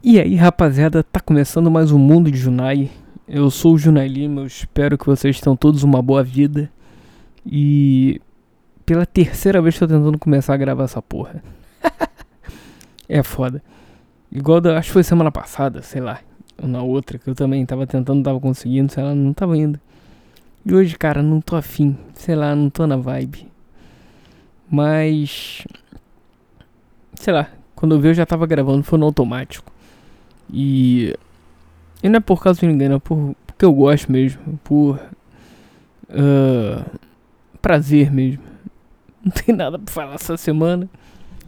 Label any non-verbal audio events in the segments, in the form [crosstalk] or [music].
E aí, rapaziada, tá começando mais um Mundo de Junai. Eu sou o Junai Lima, eu espero que vocês tenham todos uma boa vida. E pela terceira vez tô tentando começar a gravar essa porra. [laughs] é foda. Igual da, acho que foi semana passada, sei lá, ou na outra, que eu também tava tentando, tava conseguindo, sei lá, não tava indo. E hoje, cara, não tô afim, sei lá, não tô na vibe. Mas. Sei lá, quando eu vi eu já tava gravando, foi no automático. E. E não é por causa de ninguém, não, é por, porque eu gosto mesmo, por. Uh, prazer mesmo. [laughs] Não tem nada pra falar essa semana.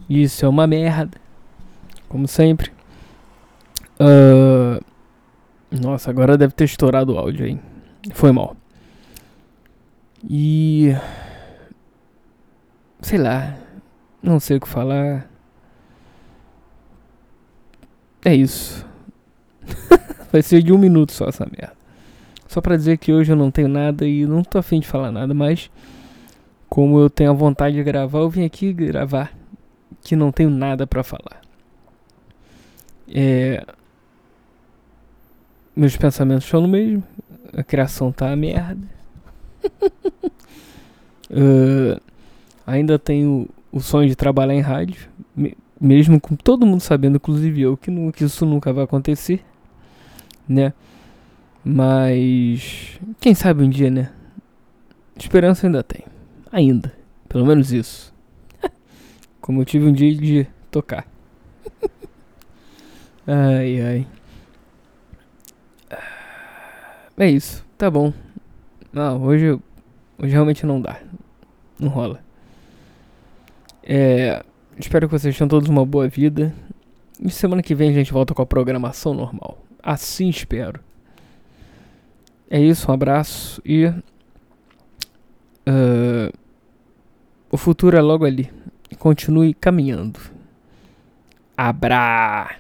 Isso é uma merda. Como sempre. Uh, nossa, agora deve ter estourado o áudio aí. Foi mal. E. Sei lá. Não sei o que falar. É isso. Vai ser de um minuto só essa merda. Só pra dizer que hoje eu não tenho nada e não tô afim de falar nada, mas. Como eu tenho a vontade de gravar, eu vim aqui gravar. Que não tenho nada para falar. É. Meus pensamentos estão no mesmo. A criação tá a merda. [laughs] uh, ainda tenho o sonho de trabalhar em rádio. Mesmo com todo mundo sabendo, inclusive eu, que, não, que isso nunca vai acontecer. Né? Mas. Quem sabe um dia, né? Esperança ainda tem. Ainda. Pelo menos isso. [laughs] Como eu tive um dia de tocar. [laughs] ai, ai. É isso, tá bom. Não, hoje, hoje realmente não dá. Não rola. É, espero que vocês tenham todos uma boa vida. E semana que vem a gente volta com a programação normal. Assim espero. É isso, um abraço e. Uh, o futuro é logo ali. Continue caminhando. Abra!